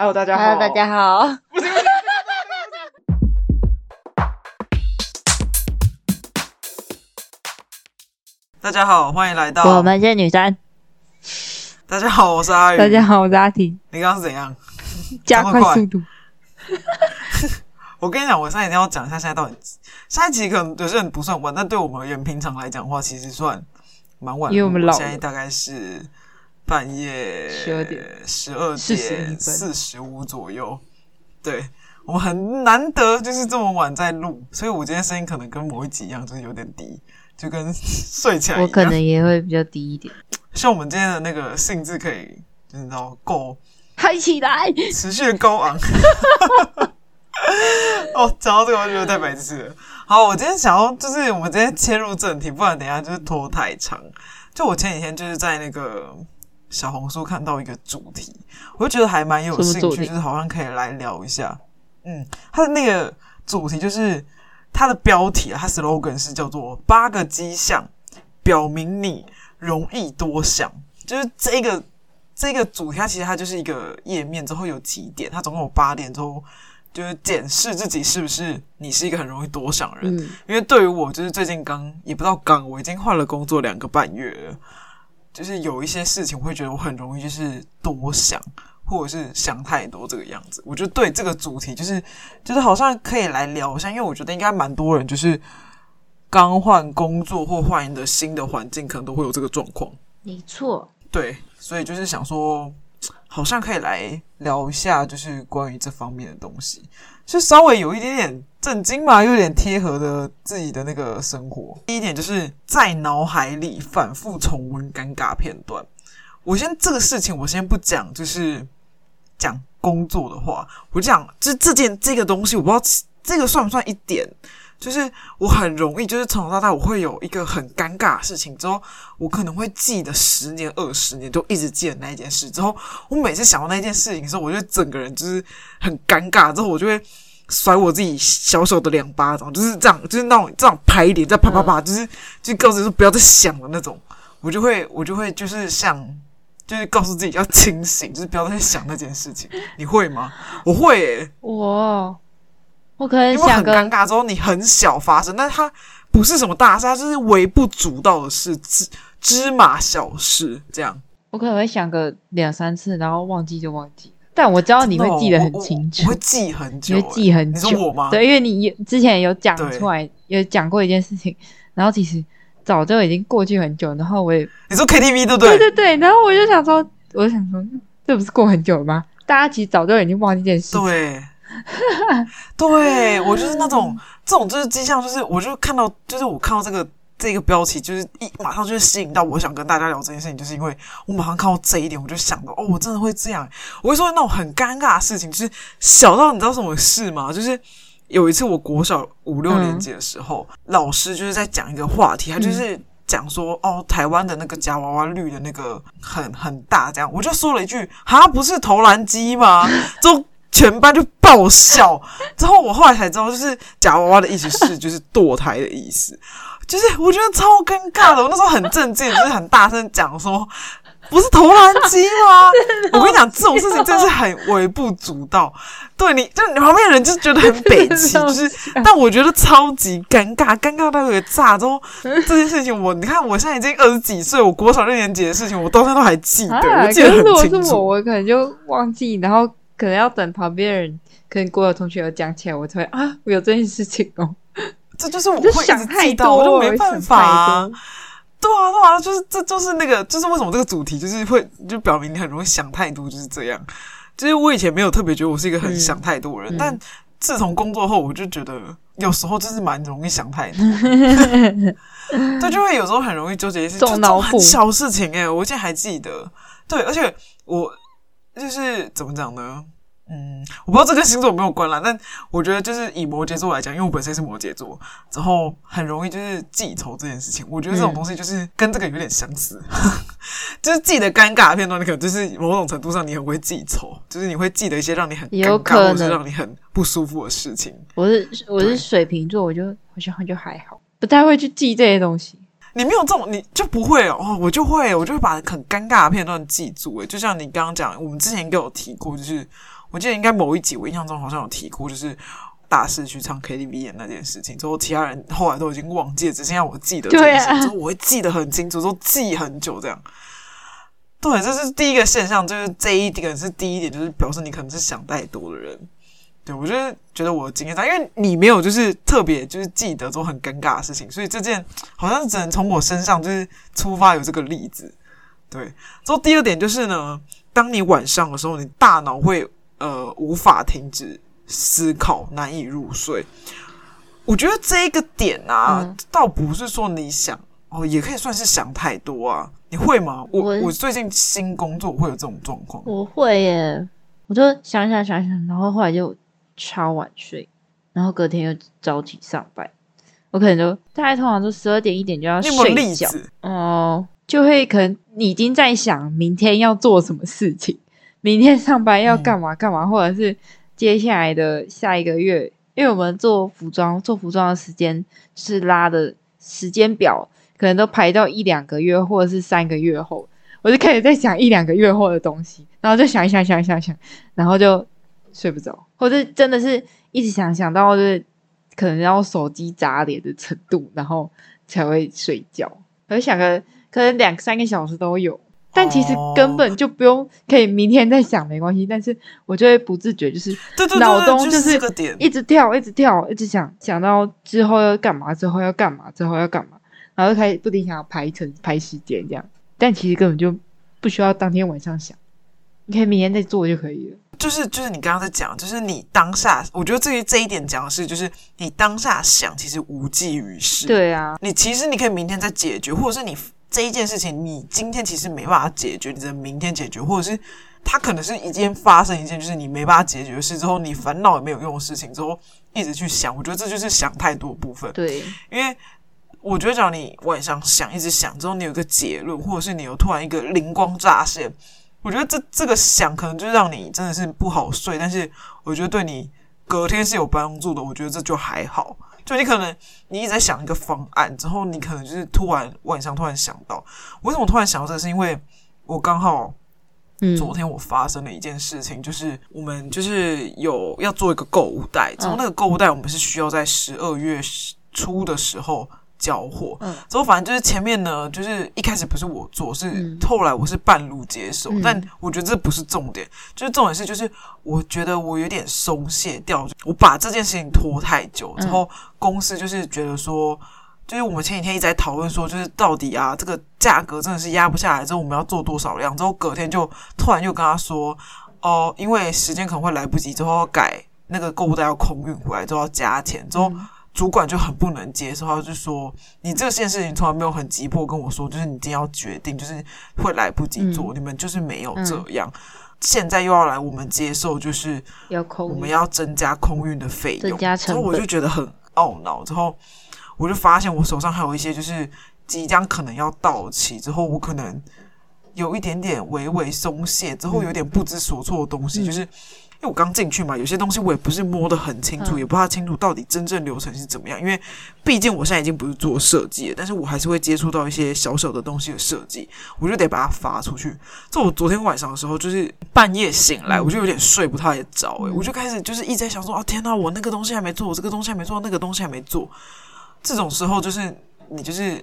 Hello，大家好。Hello，大家好。大家好，欢迎来到我们是女生。大家好，我是阿宇。大家好，我是阿婷。你刚刚是怎样？加快速度。我跟你讲，我现在一定要讲一下，现在到底下一集可能有些人不算晚，但对我们而言，平常来讲的话，其实算蛮晚的。因为我们老了。现在大概是半夜十二点十二点四十五左右。对，我们很难得就是这么晚在录，所以我今天声音可能跟某一集一样，就是有点低，就跟 睡起来一样。我可能也会比较低一点。希望我们今天的那个兴致可以，就是你知道够嗨起来，持续的高昂。哦，讲到这个我觉得太白痴了。好，我今天想要就是我们今天切入正题，不然等一下就是拖太长。就我前几天就是在那个小红书看到一个主题，我就觉得还蛮有兴趣，就是好像可以来聊一下。嗯，它的那个主题就是它的标题啊，它 slogan 是叫做“八个迹象表明你容易多想”，就是这个这个主题，它其实它就是一个页面，之后有几点，它总共有八点之后。就是检视自己是不是你是一个很容易多想的人，嗯、因为对于我，就是最近刚也不知道刚，我已经换了工作两个半月了，就是有一些事情我会觉得我很容易就是多想，或者是想太多这个样子。我就对这个主题就是就是好像可以来聊一下，因为我觉得应该蛮多人就是刚换工作或换一个新的环境，可能都会有这个状况。没错，对，所以就是想说。好像可以来聊一下，就是关于这方面的东西，就稍微有一点点震惊嘛，有点贴合的自己的那个生活。第一点就是在脑海里反复重温尴尬片段。我先这个事情，我先不讲，就是讲工作的话，我讲就这件这个东西，我不知道这个算不算一点。就是我很容易，就是从小到大，我会有一个很尴尬的事情，之后我可能会记得十年、二十年，都一直记得那一件事。之后我每次想到那件事情的时候，我就整个人就是很尴尬。之后我就会甩我自己小小的两巴掌，就是这样，就是那种这样拍一点，再啪啪啪，就是就告诉说不要再想了那种。我就会，我就会就是像，就是告诉自己要清醒，就是不要再想那件事情。你会吗？我会、欸，我。我可能想个很尴尬，之后你很小发生，但是它不是什么大事，它就是微不足道的事，芝芝麻小事这样。我可能会想个两三次，然后忘记就忘记。但我知道你会记得很清楚，会记很久，你会记很久。你说我吗？对，因为你之前有讲出来，有讲过一件事情，然后其实早就已经过去很久。然后我也你说 KTV 对不对？对对对。然后我就想说，我就想说，这不是过很久了吗？大家其实早就已经忘记这件事情。对。对，我就是那种 这种就是迹象，就是我就看到，就是我看到这个这个标题，就是一马上就吸引到我想跟大家聊这件事情，就是因为我马上看到这一点，我就想到哦，我真的会这样，我会说那种很尴尬的事情，就是小到你知道什么事吗？就是有一次我国小五六年级的时候，嗯、老师就是在讲一个话题，他就是讲说哦，台湾的那个夹娃娃绿的那个很很大，这样我就说了一句，哈，不是投篮机吗？就。全班就爆笑，之后我后来才知道，就是假娃娃的意思是 就是堕胎的意思，就是我觉得超尴尬的。我那时候很震惊，就是很大声讲说，不是投篮机吗？我跟你讲，这种事情真是很微不足道。对你，就你旁边的人就觉得很北气，就是，但我觉得超级尴尬，尴尬到有点炸。之后这件事情我，我你看，我现在已经二十几岁，我国小六年级的事情，我到现在都还记得，啊、我记得很清楚。如果是我，我可能就忘记，然后。可能要等旁边人，可能国有同学有讲起来，我才会啊，我有这件事情哦。这就是我会想太多，我就没办法啊。对啊，对啊，就是这就是那个，就是为什么这个主题就是会就表明你很容易想太多，就是这样。就是我以前没有特别觉得我是一个很想太多的人，嗯、但自从工作后，我就觉得有时候就是蛮容易想太多。对，就会有时候很容易纠结一些小事情哎、欸，我现在还记得。对，而且我。就是怎么讲呢？嗯，我不知道这跟星座有没有关啦，但我觉得就是以摩羯座来讲，因为我本身是摩羯座，然后很容易就是记仇这件事情。我觉得这种东西就是跟这个有点相似，嗯、就是记得尴尬的片段，你可能就是某种程度上你很会记仇，就是你会记得一些让你很尴尬或者是让你很不舒服的事情。我是我是水瓶座，我就好像就还好，不太会去记这些东西。你没有这种，你就不会哦。我就会，我就会把很尴尬的片段记住。诶，就像你刚刚讲，我们之前都有提过，就是我记得应该某一集我印象中好像有提过，就是大师去唱 KTV 的那件事情。之后其他人后来都已经忘记了，只剩下我记得这件事。之后我会记得很清楚，都记很久这样。对，这是第一个现象，就是这一点是第一点，就是表示你可能是想太多的人。对，我就是觉得我的经验上，因为你没有就是特别就是记得做很尴尬的事情，所以这件好像只能从我身上就是出发有这个例子。对，之后第二点就是呢，当你晚上的时候，你大脑会呃无法停止思考，难以入睡。我觉得这一个点啊，嗯、倒不是说你想哦，也可以算是想太多啊。你会吗？我我，我最近新工作会有这种状况。我会耶，我就想想想想，然后后来就。超晚睡，然后隔天又早起上班，我可能就大概通常都十二点一点就要睡觉。哦、嗯，就会可能你已经在想明天要做什么事情，明天上班要干嘛干嘛，嗯、或者是接下来的下一个月，因为我们做服装做服装的时间是拉的时间表，可能都排到一两个月或者是三个月后，我就开始在想一两个月后的东西，然后就想一想想一想想，然后就。睡不着，或者真的是一直想想到就是可能要手机砸脸的程度，然后才会睡觉。我就想个可能两三个小时都有，但其实根本就不用，可以明天再想没关系。但是我就会不自觉就是脑中就是一直跳，一直跳，一直想想到之后要干嘛，之后要干嘛，之后要干嘛，然后就开始不停想要排程、排时间这样。但其实根本就不需要当天晚上想，你可以明天再做就可以了。就是就是你刚刚在讲，就是你当下，我觉得这这一点讲的是，就是你当下想，其实无济于事。对啊，你其实你可以明天再解决，或者是你这一件事情，你今天其实没办法解决，你只能明天解决，或者是它可能是一件发生一件就是你没办法解决的事之后，你烦恼也没有用的事情之后，一直去想，我觉得这就是想太多部分。对，因为我觉得只要你晚上想，一直想之后，你有个结论，或者是你有突然一个灵光乍现。我觉得这这个想可能就让你真的是不好睡，但是我觉得对你隔天是有帮助的。我觉得这就还好，就你可能你一直在想一个方案之后，你可能就是突然晚上突然想到，为什么突然想到这个？是因为我刚好昨天我发生了一件事情，嗯、就是我们就是有要做一个购物袋，然后那个购物袋我们是需要在十二月初的时候。交货，嗯，之后反正就是前面呢，就是一开始不是我做，是后来我是半路接手，嗯、但我觉得这不是重点，就是重点是就是我觉得我有点松懈掉，我把这件事情拖太久，之后公司就是觉得说，就是我们前几天一直在讨论说，就是到底啊这个价格真的是压不下来，之后我们要做多少量，之后隔天就突然又跟他说，哦，因为时间可能会来不及，之后要改那个购物袋要空运回来，之后要加钱，之后。主管就很不能接受，他就说：“你这件事情从来没有很急迫跟我说，就是你今天要决定，就是会来不及做，嗯、你们就是没有这样。嗯、现在又要来我们接受，就是我们要增加空运的费用，然后我就觉得很懊恼。之后我就发现我手上还有一些就是即将可能要到期，之后我可能有一点点微微松懈，之后有点不知所措的东西，嗯、就是。”因为我刚进去嘛，有些东西我也不是摸得很清楚，嗯、也不太清楚到底真正流程是怎么样。因为毕竟我现在已经不是做设计了，但是我还是会接触到一些小小的东西的设计，我就得把它发出去。这我昨天晚上的时候，就是半夜醒来，我就有点睡不太着，诶、嗯、我就开始就是一直在想说，哦天呐，我那个东西还没做，我这个东西还没做，那个东西还没做。这种时候就是。你就是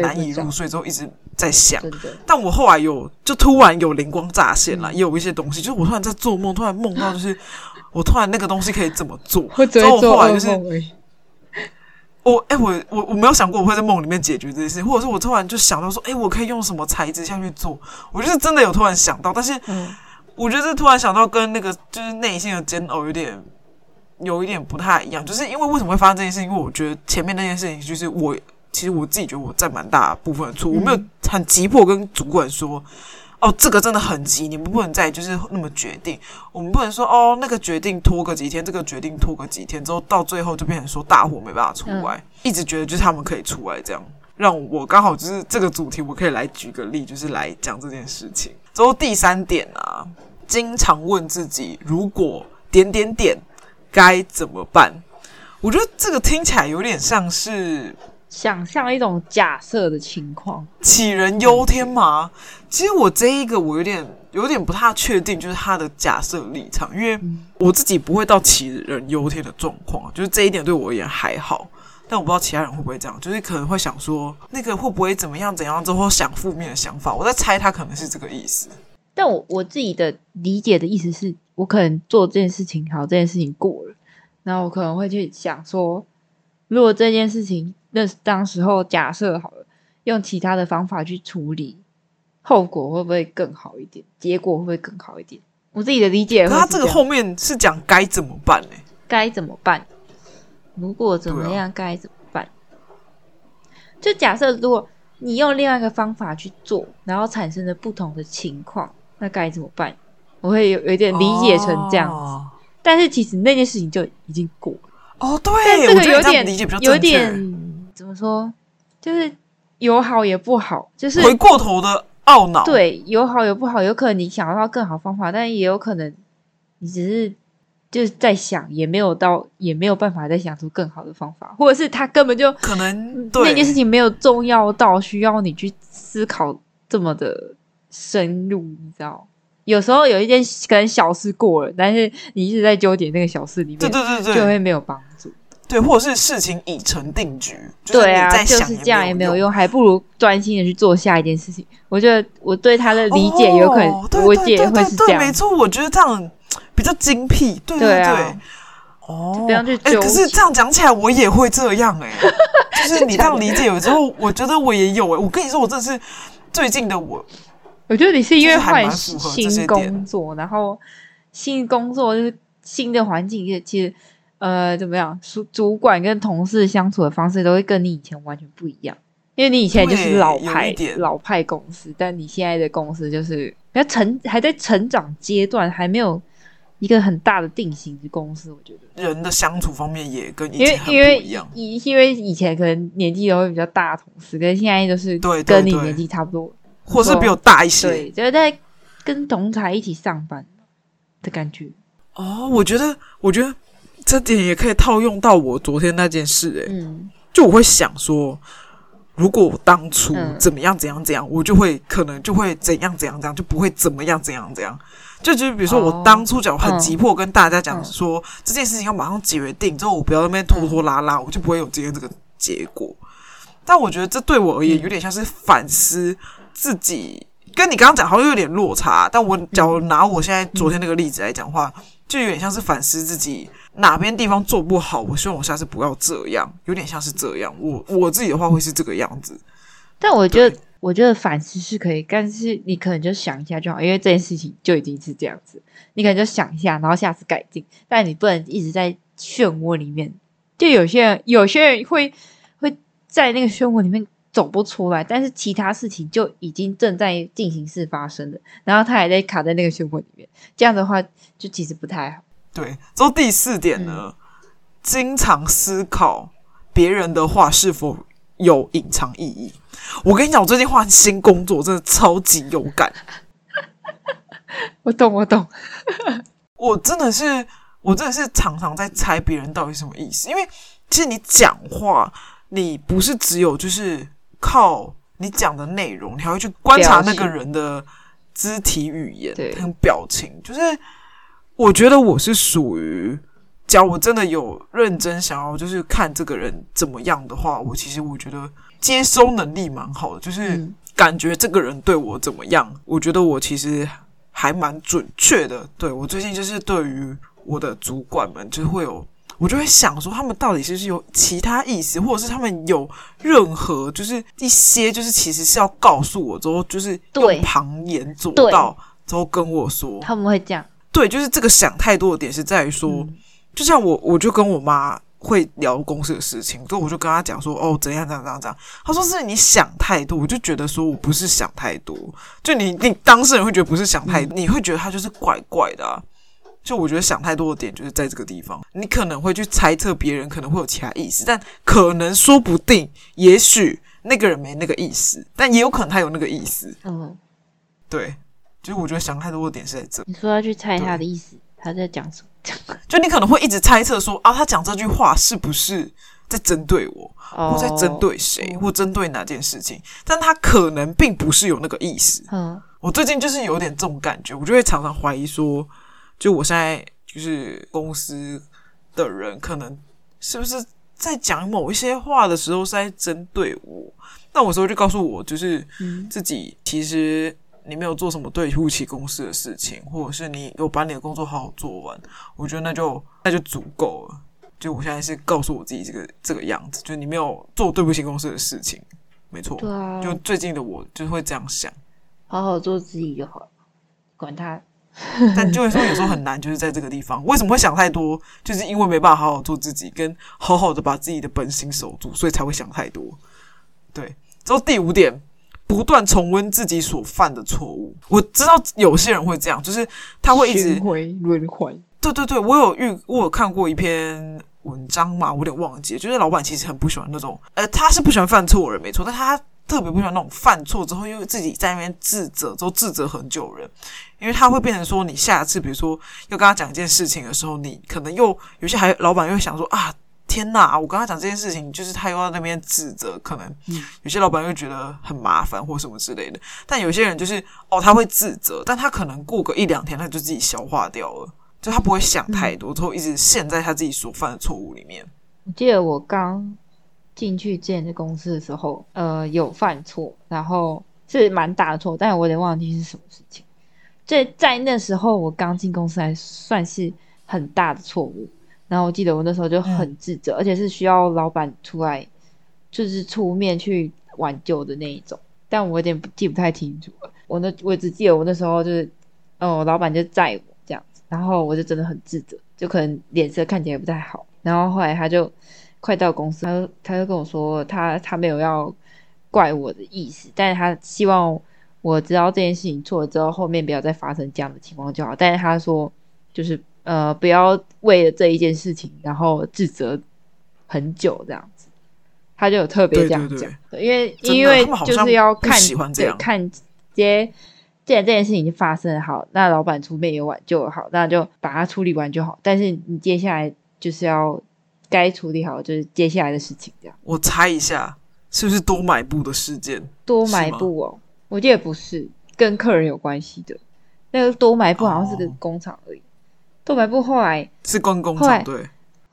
难以入睡，之后一直在想。但我后来有，就突然有灵光乍现了，也有一些东西，就是我突然在做梦，突然梦到，就是 我突然那个东西可以怎么做。之后我后来就是我，哎，我我我没有想过我会在梦里面解决这件事，或者是我突然就想到说，哎，我可以用什么材质下去做。我就是真的有突然想到，但是我觉得这突然想到跟那个就是内心的煎熬有点有一点不太一样，就是因为为什么会发生这件事情？因为我觉得前面那件事情就是我。其实我自己觉得我占蛮大部分的错，我没有很急迫跟主管说，哦，这个真的很急，你们不能再就是那么决定，我们不能说哦，那个决定拖个几天，这个决定拖个几天之后，到最后就变成说大伙没办法出来，一直觉得就是他们可以出来，这样让我刚好就是这个主题，我可以来举个例，就是来讲这件事情。之后第三点啊，经常问自己，如果点点点该怎么办？我觉得这个听起来有点像是。想象一种假设的情况，杞人忧天嘛。其实我这一个我有点有点不太确定，就是他的假设立场，因为我自己不会到杞人忧天的状况，就是这一点对我而言还好。但我不知道其他人会不会这样，就是可能会想说那个会不会怎么样怎样之后想负面的想法。我在猜他可能是这个意思。但我我自己的理解的意思是，我可能做这件事情好，这件事情过了，然后我可能会去想说，如果这件事情。那当时候假设好了，用其他的方法去处理，后果会不会更好一点？结果会不会更好一点？我自己的理解，他这个后面是讲该怎么办呢？该怎么办？如果怎么样，该怎么办？就假设如果你用另外一个方法去做，然后产生了不同的情况，那该怎么办？我会有有一点理解成这样子，哦，但是其实那件事情就已经过了。哦，对，但这个有点理解比较有点。怎么说？就是有好也不好，就是回过头的懊恼。对，有好有不好，有可能你想要到更好方法，但也有可能你只是就是在想，也没有到，也没有办法再想出更好的方法，或者是他根本就可能那件事情没有重要到需要你去思考这么的深入，你知道？有时候有一件可能小事过了，但是你一直在纠结那个小事里面，对对对对，就会没有帮助。对，或者是事情已成定局，对啊，就是就是这样也没有用，还不如专心的去做下一件事情。我觉得我对他的理解有可能，哦、我姐也会是这样。对，没错，我觉得这样比较精辟。对对对，哦，不要去纠结。可是这样讲起来，我也会这样哎、欸，就是你这样理解了之后，我觉得我也有哎、欸。我跟你说，我真的是最近的我，我觉得你是因为换新工作，然后新工作就是新的环境，也其实。呃，怎么样？主主管跟同事相处的方式都会跟你以前完全不一样，因为你以前就是老派老派公司，但你现在的公司就是要成还在成长阶段，还没有一个很大的定型的公司。我觉得人的相处方面也跟以前很不一样，因为因为以前可能年纪都会比较大的同事，跟现在都是对跟你年纪差不多，或是比我大一些，对，就是在跟同台一起上班的感觉。哦，我觉得，我觉得。这点也可以套用到我昨天那件事，欸，诶、嗯，就我会想说，如果我当初怎么样怎样怎样，嗯、我就会可能就会怎样怎样怎样，就不会怎么样怎样怎样。就就是比如说，我当初讲很急迫跟大家讲说、嗯、这件事情要马上解决定，之后我不要在那边拖拖拉拉，我就不会有今天这个结果。但我觉得这对我而言有点像是反思自己，跟你刚刚讲好像有点落差。但我假如拿我现在昨天那个例子来讲的话，就有点像是反思自己。哪边地方做不好，我希望我下次不要这样，有点像是这样。我我自己的话会是这个样子。但我觉得，我觉得反思是可以，但是你可能就想一下就好，因为这件事情就已经是这样子，你可能就想一下，然后下次改进。但你不能一直在漩涡里面。就有些人，有些人会会在那个漩涡里面走不出来，但是其他事情就已经正在进行式发生了，然后他还在卡在那个漩涡里面，这样的话就其实不太好。对，之后第四点呢，嗯、经常思考别人的话是否有隐藏意义。我跟你讲，我最近换新工作，真的超级有感。我懂，我懂。我真的是，我真的是常常在猜别人到底什么意思。因为其实你讲话，你不是只有就是靠你讲的内容，你还会去观察那个人的肢体语言跟表情，就是。我觉得我是属于，假如我真的有认真想要，就是看这个人怎么样的话，我其实我觉得接收能力蛮好的，就是感觉这个人对我怎么样，我觉得我其实还蛮准确的。对，我最近就是对于我的主管们，就会有，我就会想说，他们到底是不是有其他意思，或者是他们有任何就是一些就是其实是要告诉我之后，就是用旁言左道之后跟我说，他们会这样。对，就是这个想太多的点是在于说，嗯、就像我，我就跟我妈会聊公司的事情，所以我就跟她讲说，哦，怎样怎样怎样怎样。她说是你想太多，我就觉得说我不是想太多，就你你当事人会觉得不是想太多，嗯、你会觉得他就是怪怪的啊。就我觉得想太多的点就是在这个地方，你可能会去猜测别人可能会有其他意思，但可能说不定，也许那个人没那个意思，但也有可能他有那个意思。嗯，对。就是我觉得想太多的点是在这。你说要去猜他的意思，他在讲什么？就你可能会一直猜测说啊，他讲这句话是不是在针对我，或在针对谁，或针对哪件事情？但他可能并不是有那个意思。嗯，我最近就是有点这种感觉，我就会常常怀疑说，就我现在就是公司的人，可能是不是在讲某一些话的时候是在针对我？那我时候就告诉我，就是自己其实。你没有做什么对不起公司的事情，或者是你有把你的工作好好做完，我觉得那就那就足够了。就我现在是告诉我自己这个这个样子，就你没有做对不起公司的事情，没错。对啊。就最近的我就会这样想，好好做自己就好了，管他。但就会说有时候很难，就是在这个地方，为什么会想太多？就是因为没办法好好做自己，跟好好的把自己的本心守住，所以才会想太多。对，之后第五点。不断重温自己所犯的错误，我知道有些人会这样，就是他会一直循环轮回。对对对，我有遇，我有看过一篇文章嘛，我有点忘记，就是老板其实很不喜欢那种，呃，他是不喜欢犯错的人没错，但他特别不喜欢那种犯错之后又自己在那边自责，之后自责很久的人，因为他会变成说，你下次比如说要跟他讲一件事情的时候，你可能又有些还老板又会想说啊。天呐，我跟他讲这件事情，就是他又要那边指责，可能有些老板会觉得很麻烦或什么之类的。但有些人就是哦，他会自责，但他可能过个一两天，他就自己消化掉了，就他不会想太多，之后一直陷在他自己所犯的错误里面。我记得我刚进去建这公司的时候，呃，有犯错，然后是蛮大的错，但是我有点忘记是什么事情。在在那时候，我刚进公司还算是很大的错误。然后我记得我那时候就很自责，嗯、而且是需要老板出来，就是出面去挽救的那一种。但我有点记不太清楚了。我那我只记得我那时候就是，哦，老板就载我这样子，然后我就真的很自责，就可能脸色看起来不太好。然后后来他就快到公司，他就他就跟我说，他他没有要怪我的意思，但是他希望我知道这件事情错了之后，后面不要再发生这样的情况就好。但是他说，就是。呃，不要为了这一件事情，然后自责很久这样子，他就有特别这样讲，对对对，因为因为就是要看对看，接既然这件事情已经发生了，好，那老板出面也挽救好，那就把它处理完就好。但是你接下来就是要该处理好，就是接下来的事情这样。我猜一下，是不是多买布的事件？多买布哦，我记得不是跟客人有关系的，那个多买布好像是个工厂而已。哦多买布后来是关工厂对。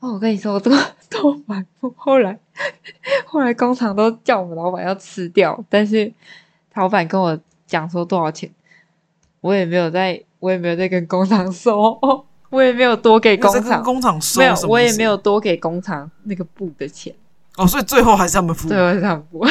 哦，我跟你说，这个豆白布后来 后来工厂都叫我们老板要吃掉，但是老板跟我讲说多少钱，我也没有在，我也没有在跟工厂收，我也没有多给工厂工厂收，没有，我也没有多给工厂那个布的钱。哦，所以最后还是他们付，最后是他们付，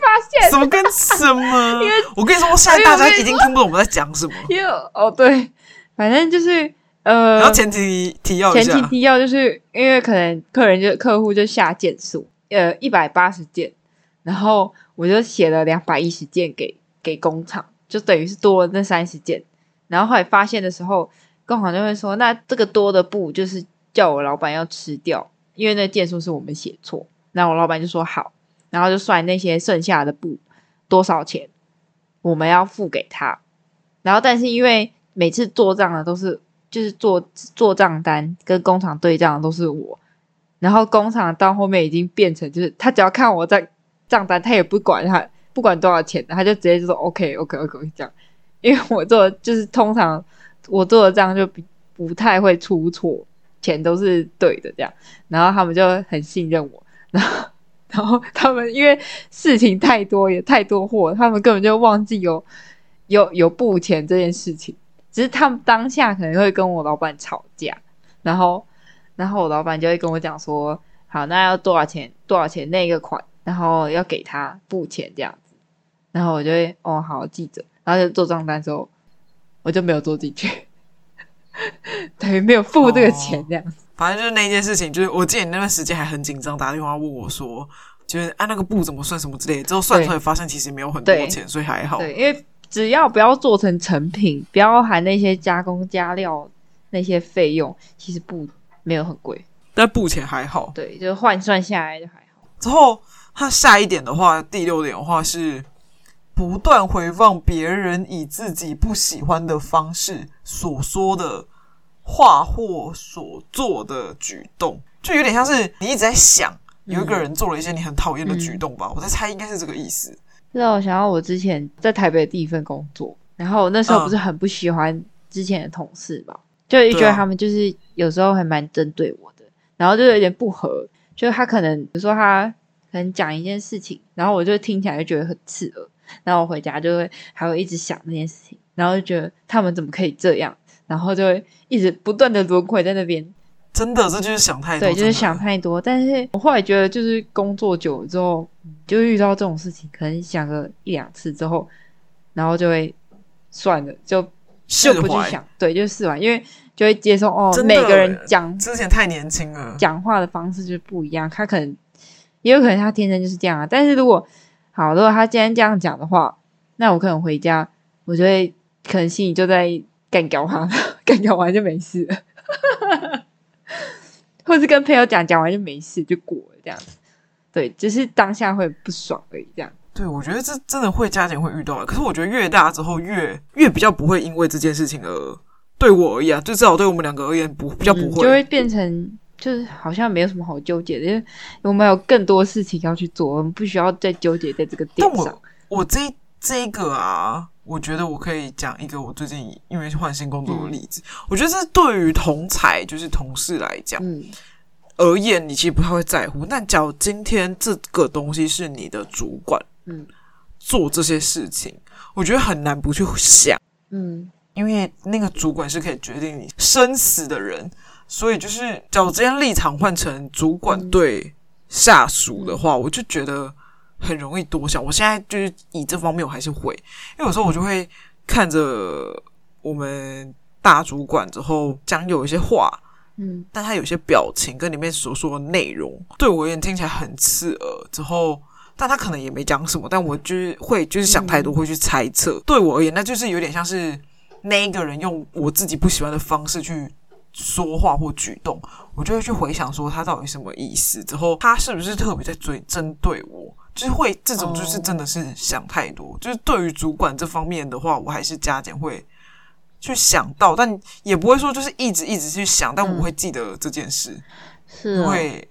发现。什么跟什么，因为我跟你说，我现在大家已经听不懂我们在讲什么，因为哦对。反正就是呃，然后前提提要前提提要就是因为可能客人就客户就下件数，呃，一百八十件，然后我就写了两百一十件给给工厂，就等于是多了那三十件。然后后来发现的时候，工厂就会说，那这个多的布就是叫我老板要吃掉，因为那件数是我们写错。然后我老板就说好，然后就算那些剩下的布多少钱，我们要付给他。然后但是因为每次做账的都是，就是做做账单跟工厂对账的都是我，然后工厂到后面已经变成就是他只要看我在账单，他也不管他不管多少钱，他就直接就说 OK OK OK 这样，因为我做就是通常我做的账就比不太会出错，钱都是对的这样，然后他们就很信任我，然后然后他们因为事情太多也太多货，他们根本就忘记有有有布钱这件事情。只是他们当下可能会跟我老板吵架，然后，然后我老板就会跟我讲说：“好，那要多少钱？多少钱那个款？然后要给他付钱这样子。”然后我就会哦，好记着。然后就做账单之后，我就没有做进去，等于没有付这个钱这样子。哦，反正就是那件事情，就是我记得你那段时间还很紧张，打电话问我说：“就是按那个布怎么算什么之类的。”之后算出来发现其实没有很多钱，所以还好。对，因为。只要不要做成成品，不要含那些加工加料那些费用，其实布没有很贵，但布钱还好。对，就换算下来就还好。之后他下一点的话，第六点的话是不断回放别人以自己不喜欢的方式所说的话或所做的举动，就有点像是你一直在想有一个人做了一些你很讨厌的举动吧？嗯、我在猜，应该是这个意思。让我想到我之前在台北的第一份工作，然后那时候不是很不喜欢之前的同事嘛，嗯、就觉得他们就是有时候还蛮针对我的，然后就有点不合，就是他可能比如说他可能讲一件事情，然后我就听起来就觉得很刺耳，然后我回家就会还会一直想那件事情，然后就觉得他们怎么可以这样。然后就会一直不断的轮回在那边，真的，这就是想太多。对，就是想太多。但是我后来觉得，就是工作久了之后，就遇到这种事情，可能想个一两次之后，然后就会算了，就就不去想。对，就释怀，因为就会接受哦，每个人讲之前太年轻了，讲话的方式就是不一样。他可能也有可能他天生就是这样啊。但是如果好，如果他今天这样讲的话，那我可能回家，我就会可能心里就在。干掉他，干掉完就没事了，或是跟朋友讲，讲完就没事，就过了这样子。对，只是当下会不爽而已。这样。对，我觉得这真的会加减会遇到的。可是我觉得越大之后越越比较不会因为这件事情而对我而言，就至少对我们两个而言不比较不会，嗯，就会变成就是好像没有什么好纠结的，因为我们有更多事情要去做，我们不需要再纠结在这个点上。我，我这这个啊。我觉得我可以讲一个我最近因为换新工作的例子。嗯、我觉得这对于同才就是同事来讲，嗯，而言你其实不太会在乎。但假如今天这个东西是你的主管，嗯，做这些事情，我觉得很难不去想，嗯，因为那个主管是可以决定你生死的人，所以就是假如今天立场换成主管对下属的话，嗯、我就觉得。很容易多想，我现在就是以这方面，我还是会，因为有时候我就会看着我们大主管之后讲有一些话，嗯，但他有些表情跟里面所说的内容，对我而言听起来很刺耳。之后，但他可能也没讲什么，但我就是会就是想太多，会去猜测。嗯、对我而言，那就是有点像是那一个人用我自己不喜欢的方式去说话或举动，我就会去回想说他到底什么意思。之后，他是不是特别在追针对我？就是会这种，就是真的是想太多。Oh. 就是对于主管这方面的话，我还是加减会去想到，但也不会说就是一直一直去想。但我会记得这件事，是、嗯、会。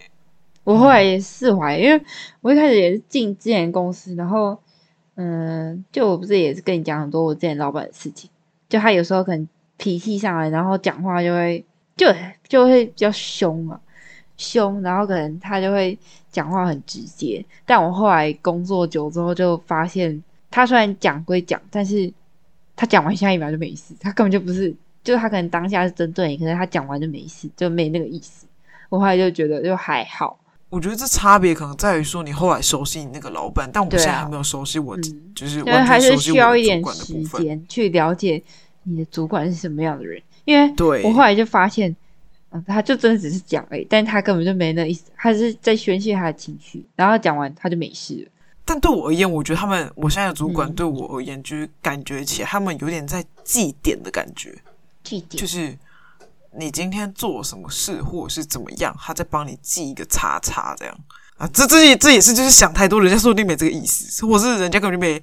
我后来也释怀，因为我一开始也是进之前公司，然后嗯，就我不是也是跟你讲很多我之前老板的事情，就他有时候可能脾气上来，然后讲话就会就就会比较凶嘛。凶，然后可能他就会讲话很直接，但我后来工作久之后就发现，他虽然讲归讲，但是他讲完下一秒就没事，他根本就不是，就是他可能当下是针对你，可是他讲完就没事，就没那个意思。我后来就觉得就还好。我觉得这差别可能在于说你后来熟悉你那个老板，但我现在还没有熟悉我，啊嗯、就是因为还是需要一点时间去了解你的主管是什么样的人，因为对我后来就发现。他就真的只是讲而已，但他根本就没那意思，他是在宣泄他的情绪，然后讲完他就没事了。但对我而言，我觉得他们，我现在的主管对我而言，就是感觉起来他们有点在祭奠的感觉，祭奠就是你今天做什么事或者是怎么样，他在帮你记一个叉叉这样啊。这这也这也是就是想太多，人家说不定没这个意思，或是人家根本就没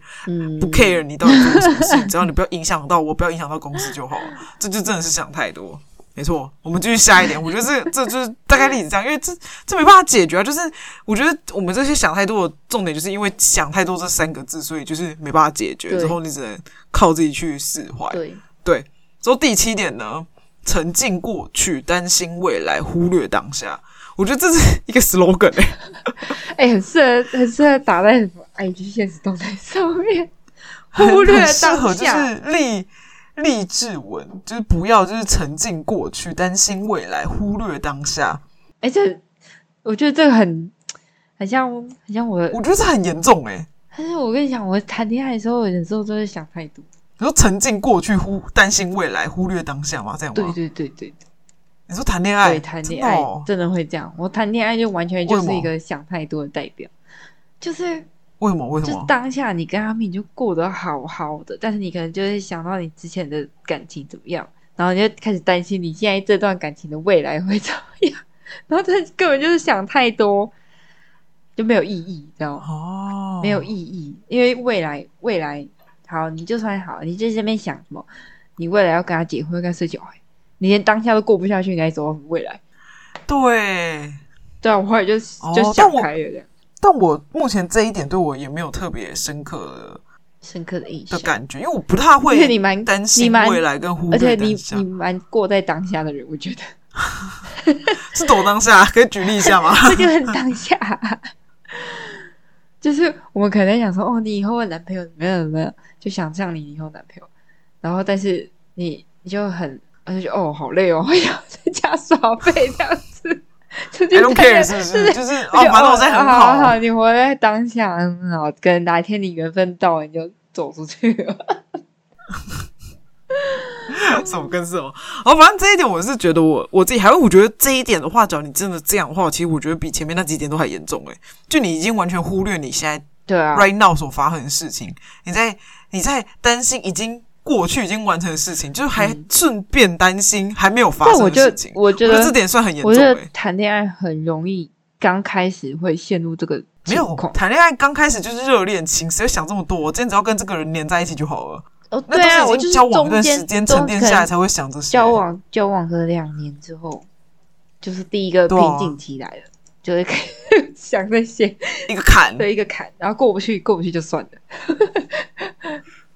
不 care 你到底做了什么事，嗯、只要你不要影响到我，不要影响到公司就好了。这就真的是想太多。没错，我们继续下一点。我觉得这这就是大概例子这样，因为这这没办法解决啊。就是我觉得我们这些想太多的重点，就是因为想太多这三个字，所以就是没办法解决。之后你只能靠自己去释怀。对对。之后第七点呢，沉浸过去，担心未来，忽略当下。我觉得这是一个 slogan 哎、欸，哎、欸，很适合，很适合打在什么 IG 现实动态上面，忽略当下，就是立。励志文就是不要，就是沉浸过去，担心未来，忽略当下。哎、欸，这我觉得这个很很像，很像我。我觉得这很严重哎、欸。但是我跟你讲，我谈恋爱的时候，有时候都会想太多。你说沉浸过去，忽担心未来，忽略当下吗？这样吗？对对对对。你说谈恋爱，对谈恋爱真的，哦、真的会这样。我谈恋爱就完全就是一个想太多的代表，就是。为什么？为什么？就当下你跟阿敏就过得好好的，但是你可能就会想到你之前的感情怎么样，然后你就开始担心你现在这段感情的未来会怎么样，然后他根本就是想太多，就没有意义，知道吗？哦，没有意义，因为未来未来好，你就算好，你在这边想什么？你未来要跟他结婚，跟他生小孩，你连当下都过不下去，你还走到未来？对，对啊，我后来就就想开了这样。但我目前这一点对我也没有特别深刻的、深刻的印象的感觉，因为我不太会，你蛮担心未来跟忽略，而且你你蛮过在当下的人，我觉得 是躲当下，可以举例一下吗？这就很当下，就是我们可能想说，哦，你以后的男朋友怎么样怎么样，就想象你以后男朋友，然后但是你你就很，而且就哦，好累哦，要在家耍废这样子。I don't care 是不是？就是哦，反正我在很好，好，你活在当下很好。跟哪一天你缘分到了，你就走出去了。什么跟什么？哦，反正这一点我是觉得我我自己还会，我觉得这一点的话，只要你真的这样的话，其实我觉得比前面那几点都还严重诶。就你已经完全忽略你现在对啊 right now 所发生的事情，你在你在担心已经。过去已经完成的事情，就是还顺便担心还没有发生的事情。我觉得，这点算很严重。我觉得谈恋爱很容易，刚开始会陷入这个没有谈恋爱刚开始就是热恋情，谁会想这么多？我今天只要跟这个人黏在一起就好了。哦，对啊，我就是交往一段时间沉淀下来才会想这些。交往交往个两年之后，就是第一个瓶颈期来了，啊、就会 想那些一个坎，对一个坎，然后过不去，过不去就算了。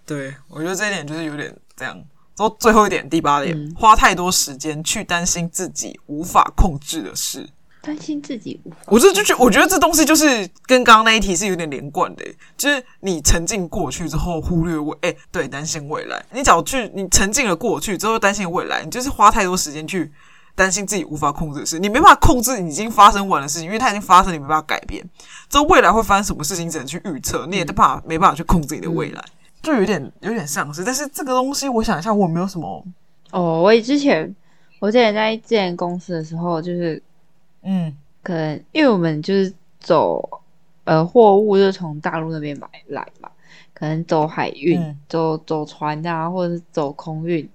对，我觉得这一点就是有点这样。然后最后一点，第八点，嗯、花太多时间去担心自己无法控制的事。担心自己无法，我这就觉，我觉得这东西就是跟刚刚那一题是有点连贯的。就是你沉浸过去之后，忽略未，哎，对，担心未来。你只要去，你沉浸了过去之后，担心未来，你就是花太多时间去担心自己无法控制的事。你没办法控制已经发生完的事情，因为它已经发生，你没办法改变。之后未来会发生什么事情，只能去预测，你也没办法，没办法去控制你的未来。嗯就有点有点像是，但是这个东西，我想一下，我没有什么。哦，我之前我之前在之前公司的时候，就是嗯，可能因为我们就是走呃货物，就是从大陆那边买来嘛，可能走海运、嗯、走走船啊，或者是走空运，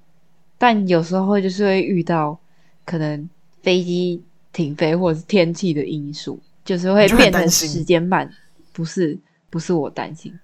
但有时候就是会遇到可能飞机停飞或者是天气的因素，就是会变成时间慢，不是不是我担心。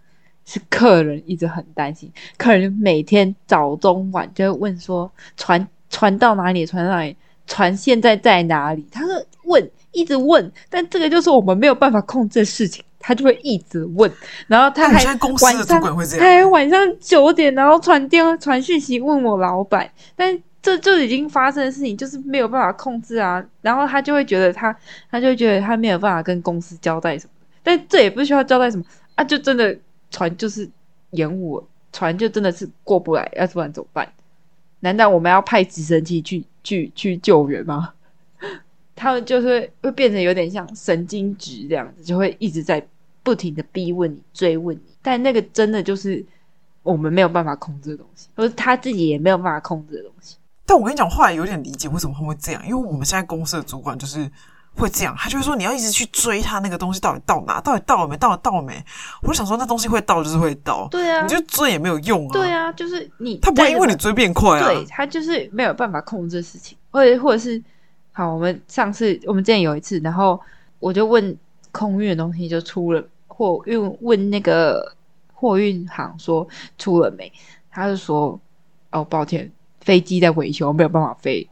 是客人一直很担心，客人每天早中晚就会问说船船到哪里？船到哪里？船现在在哪里？他说问，一直问，但这个就是我们没有办法控制的事情，他就会一直问，然后他还晚上，他还晚上九点，然后传电话传讯息问我老板，但这就已经发生的事情，就是没有办法控制啊，然后他就会觉得他，他就会觉得他没有办法跟公司交代什么，但这也不需要交代什么啊，就真的。船就是延误，船就真的是过不来，要不然怎么办？难道我们要派直升机去去去救援吗？他们就是会变成有点像神经质这样子，就会一直在不停的逼问你、追问你。但那个真的就是我们没有办法控制的东西，或者他自己也没有办法控制的东西。但我跟你讲，后来有点理解为什么他会这样，因为我们现在公司的主管就是。会这样，他就会说你要一直去追他那个东西到底到哪，到底到了没，到了到了没？我就想说那东西会到就是会到，对啊，你就追也没有用啊。对啊，就是你他不会因为你追变快啊，对，他就是没有办法控制事情，或者或者是好，我们上次我们之前有一次，然后我就问空运的东西就出了货运，问那个货运行说出了没，他就说哦抱歉，飞机在维修，没有办法飞。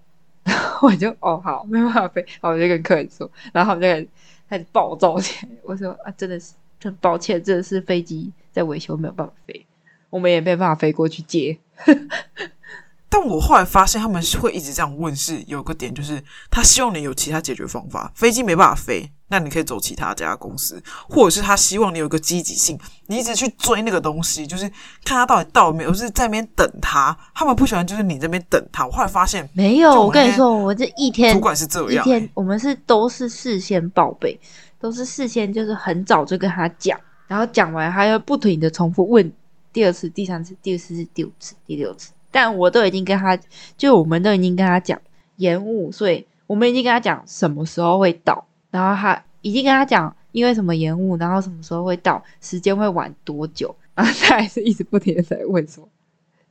我就哦好，没办法飞，然后我就跟客人说，然后他们就开始暴躁起来。我说啊，真的是很抱歉，真的是飞机在维修，没有办法飞，我们也没办法飞过去接。但我后来发现，他们会一直这样问，是有个点，就是他希望你有其他解决方法。飞机没办法飞。那你可以走其他家公司，或者是他希望你有个积极性，你一直去追那个东西，就是看他到底到没有，就是在那边等他。他们不喜欢就是你这边等他。我后来发现没有，我跟你说，我这一天主管是这样，一天我们是都是事先报备，都是事先就是很早就跟他讲，然后讲完还要不停的重复问第二次、第三次、第四次、第五次、第六次，但我都已经跟他，就我们都已经跟他讲延误，所以我们已经跟他讲什么时候会到。然后他已经跟他讲，因为什么延误，然后什么时候会到，时间会晚多久，然后他还是一直不停的在问说，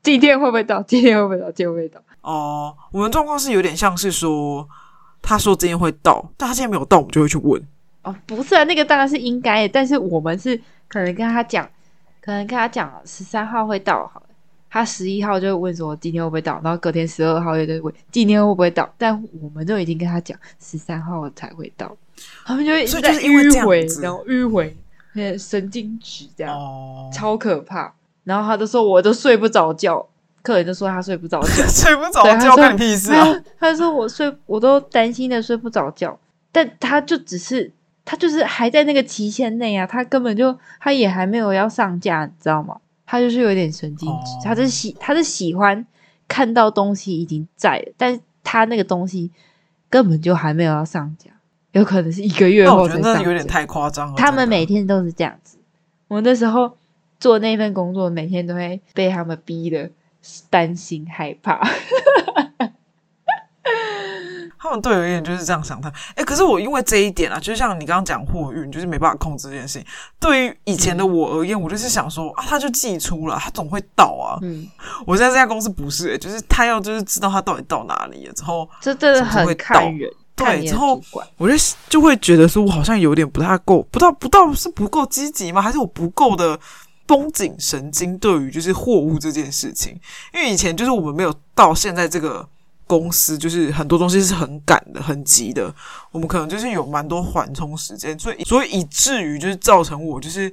今天会不会到？今天会不会到？今天会不会到？哦，我们状况是有点像是说，他说今天会到，但他今天没有到，我们就会去问。哦，不是啊，那个当然是应该的，但是我们是可能跟他讲，可能跟他讲十三号会到好了，他十一号就会问说今天会不会到，然后隔天十二号又在问今天会不会到，但我们都已经跟他讲十三号才会到，他们就会一直在迂回，然后迂回，神经质这样，哦、超可怕。然后他就说我都睡不着觉，客人就说他睡不着觉，睡不着觉关你屁事啊！他就说我睡，我都担心的睡不着觉，但他就只是他就是还在那个期限内啊，他根本就他也还没有要上架，你知道吗？他就是有点神经质，哦、他是喜他是喜欢看到东西已经在了，但是他那个东西根本就还没有要上架，有可能是一个月后才上。我觉得有点太夸张了。他们每天都是这样子。我那时候做那份工作，每天都会被他们逼的担心害怕。他们对我而言就是这样想他，哎、欸，可是我因为这一点啊，就像你刚刚讲货运，就是没办法控制这件事情。对于以前的我而言，我就是想说啊，他就寄出了，他总会到啊。嗯，我现在这家公司不是、欸，就是他要就是知道他到底到哪里了之后，这真的很看人。对，之后我就就会觉得说，我好像有点不太够，不到不到是不够积极吗？还是我不够的绷紧神经？对于就是货物这件事情，因为以前就是我们没有到现在这个。公司就是很多东西是很赶的、很急的，我们可能就是有蛮多缓冲时间，所以所以以至于就是造成我就是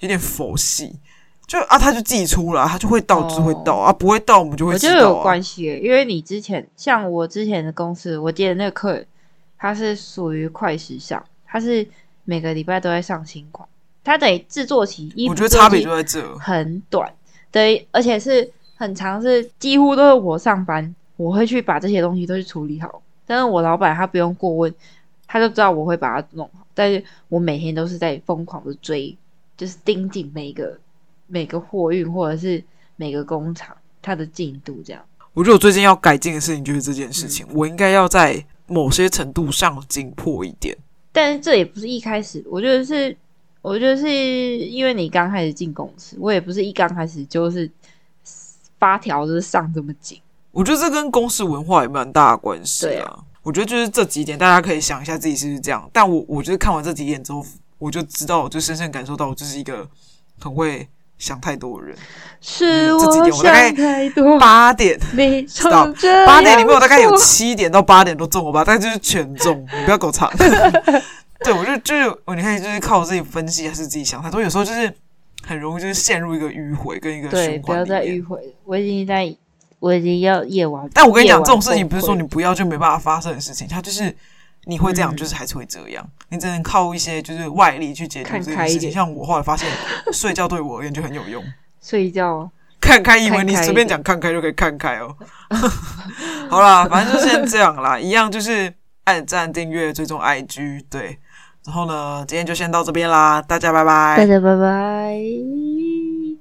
有点佛系，就啊，他就寄出了，他就会到，就会到、哦、啊，不会到我们就会知道、啊。我觉得有关系，因为你之前像我之前的公司，我记得那个客人他是属于快时尚，它是每个礼拜都在上新款，它得制作期，我觉得差别就在这，很短，对，而且是很长，是几乎都是我上班。我会去把这些东西都去处理好，但是我老板他不用过问，他就知道我会把它弄好。但是我每天都是在疯狂的追，就是盯紧每个每个货运或者是每个工厂它的进度这样。我觉得我最近要改进的事情就是这件事情，嗯、我应该要在某些程度上紧迫一点。但是这也不是一开始，我觉得是，我觉得是因为你刚开始进公司，我也不是一刚开始就是发条就是上这么紧。我觉得这跟公司文化也蛮大的关系啊。我觉得就是这几点，大家可以想一下自己是不是这样。但我我觉得看完这几点之后，我就知道，我就深深感受到，我就是一个很会想太多的人。是我想太多。八点，知道八点里面我大概有七点到八点都中了吧？但就是全中，你不要给我唱。对，我就就是我，你看就是靠我自己分析还是自己想太多？有时候就是很容易就是陷入一个迂回跟一个循环。对，不要再迂回。我已经在。我已经要夜晚，但我跟你讲，这种事情不是说你不要就没办法发生的事情，它就是你会这样，就是还是会这样。嗯、你只能靠一些就是外力去解决这件事情。像我后来发现，睡觉对我而言就很有用。睡觉看开，以为你随便讲看开就可以看开哦。好啦，反正就先这样啦，一样就是按赞、订阅、追踪 IG。对，然后呢，今天就先到这边啦，大家拜拜，大家拜拜。